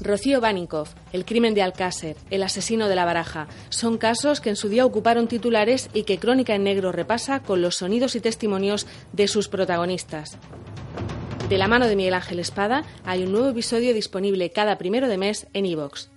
Rocío Baninkoff, el crimen de Alcácer, el asesino de la baraja, son casos que en su día ocuparon titulares y que Crónica en Negro repasa con los sonidos y testimonios de sus protagonistas. De la mano de Miguel Ángel Espada hay un nuevo episodio disponible cada primero de mes en iVoox.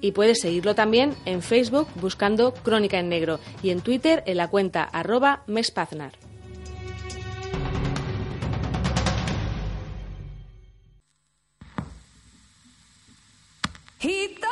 Y puedes seguirlo también en Facebook buscando Crónica en Negro y en Twitter en la cuenta arroba mespaznar. Gitana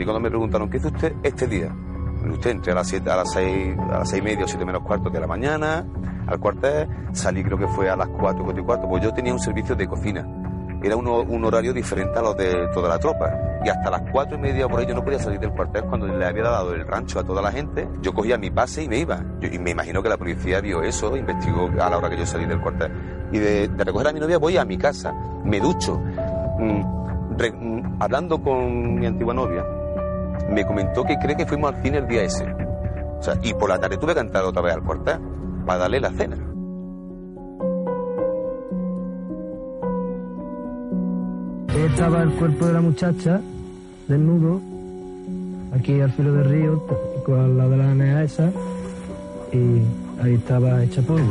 Mí cuando me preguntaron, ¿qué hizo usted este día? Usted entré a las, siete, a las seis, a las seis y media o siete menos cuarto de la mañana, al cuartel, salí creo que fue a las cuatro, cuatro y cuarto, pues yo tenía un servicio de cocina. Era un horario diferente a los de toda la tropa. Y hasta las cuatro y media por ahí yo no podía salir del cuartel cuando le había dado el rancho a toda la gente. Yo cogía mi pase y me iba. Y me imagino que la policía vio eso, investigó a la hora que yo salí del cuartel. Y de, recoger a mi novia voy a mi casa, me ducho. Mm, mm, hablando con mi antigua novia, me comentó que cree que fuimos al cine el día ese. O sea, y por la tarde tuve que entrar otra vez al cuartel para darle la cena. Ahí estaba el cuerpo de la muchacha, desnudo, aquí al filo del río, con al lado de la nea esa, y ahí estaba hecha polvo.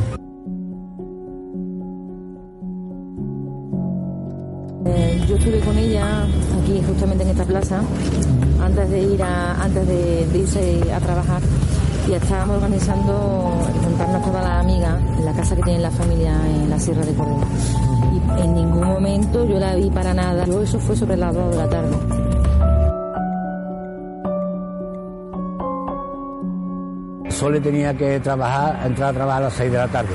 Eh, yo estuve con ella aquí justamente en esta plaza antes de ir a, antes de, de irse a trabajar. Y estábamos organizando juntarnos todas las amigas en la casa que tiene la familia en la Sierra de Córdoba. Y en ningún momento yo la vi para nada. Yo eso fue sobre las 2 de la tarde. Sole tenía que trabajar, entrar a trabajar a las 6 de la tarde,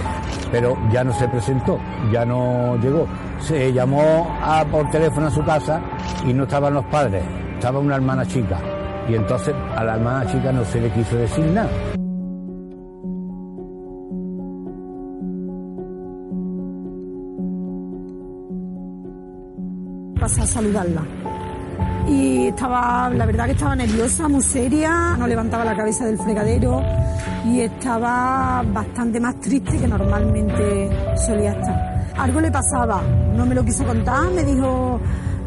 pero ya no se presentó, ya no llegó. Se llamó a- por teléfono a su casa y no estaban los padres, estaba una hermana chica. Y entonces a la hermana chica no se le quiso decir nada. pasé a saludarla. Y estaba, la verdad que estaba nerviosa, muy seria, no levantaba la cabeza del fregadero y estaba bastante más triste que normalmente solía estar. Algo le pasaba, no me lo quiso contar, me dijo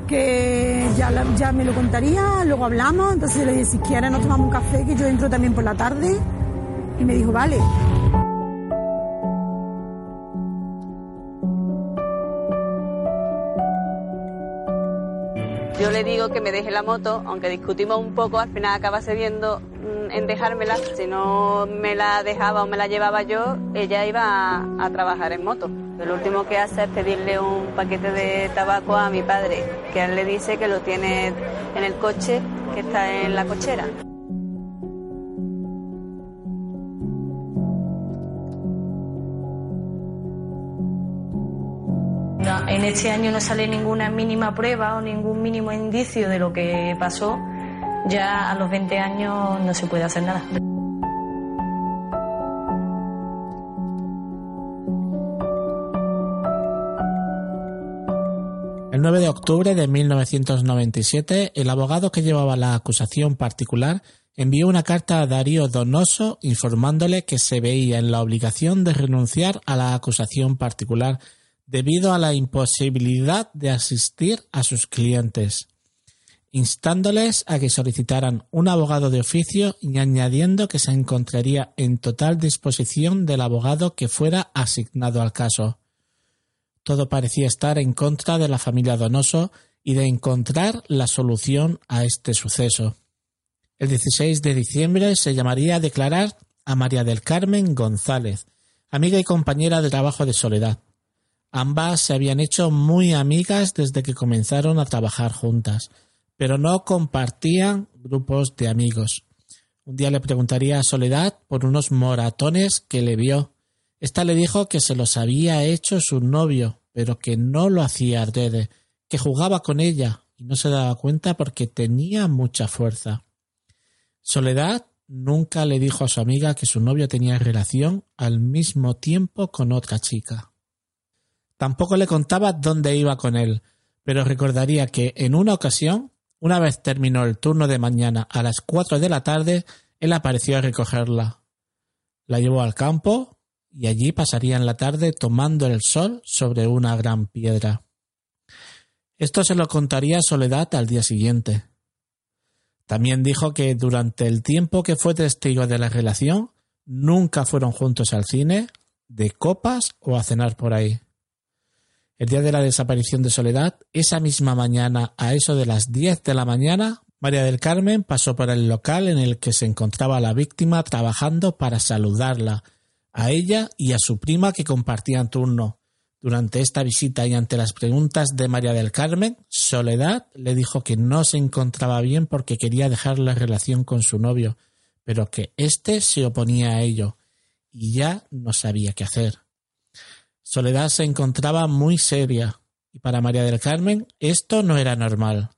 que ya, ya me lo contaría, luego hablamos, entonces le dije, si quieres nos tomamos un café, que yo entro también por la tarde. Y me dijo, vale. Yo le digo que me deje la moto, aunque discutimos un poco, al final acaba cediendo en dejármela. Si no me la dejaba o me la llevaba yo, ella iba a, trabajar en moto. Lo último que hace es pedirle un paquete de tabaco a mi padre, que él le dice que lo tiene en el coche, que está en la cochera. En este año no sale ninguna mínima prueba o ningún mínimo indicio de lo que pasó. Ya a los 20 años no se puede hacer nada. El 9 de octubre de 1997, el abogado que llevaba la acusación particular envió una carta a Darío Donoso informándole que se veía en la obligación de renunciar a la acusación particular debido a la imposibilidad de asistir a sus clientes, instándoles a que solicitaran un abogado de oficio y añadiendo que se encontraría en total disposición del abogado que fuera asignado al caso. Todo parecía estar en contra de la familia Donoso y de encontrar la solución a este suceso. El 16 de diciembre se llamaría a declarar a María del Carmen González, amiga y compañera de trabajo de Soledad. Ambas se habían hecho muy amigas desde que comenzaron a trabajar juntas, pero no compartían grupos de amigos. Un día le preguntaría a Soledad por unos moratones que le vio. Esta le dijo que se los había hecho su novio, pero que no lo hacía adrede, que jugaba con ella y no se daba cuenta porque tenía mucha fuerza. Soledad nunca le dijo a su amiga que su novio tenía relación al mismo tiempo con otra chica. Tampoco le contaba dónde iba con él, pero recordaría que en una ocasión, una vez terminó el turno de mañana a las cuatro de la tarde, él apareció a recogerla. La llevó al campo y allí pasarían la tarde tomando el sol sobre una gran piedra. Esto se lo contaría Soledad al día siguiente. También dijo que durante el tiempo que fue testigo de la relación, nunca fueron juntos al cine, de copas o a cenar por ahí. El día de la desaparición de Soledad, esa misma mañana, a eso de las diez de la mañana, María del Carmen pasó por el local en el que se encontraba la víctima trabajando para saludarla, a ella y a su prima que compartían turno. Durante esta visita y ante las preguntas de María del Carmen, Soledad le dijo que no se encontraba bien porque quería dejar la relación con su novio, pero que éste se oponía a ello y ya no sabía qué hacer. Soledad se encontraba muy seria, y para María del Carmen esto no era normal.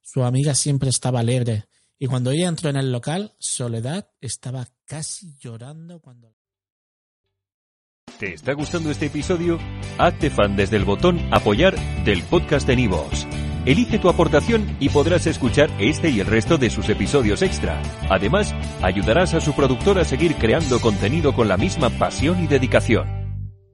Su amiga siempre estaba alegre, y cuando ella entró en el local, Soledad estaba casi llorando cuando... ¿Te está gustando este episodio? Hazte fan desde el botón apoyar del podcast de Nivos. Elige tu aportación y podrás escuchar este y el resto de sus episodios extra. Además, ayudarás a su productor a seguir creando contenido con la misma pasión y dedicación.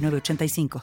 906985.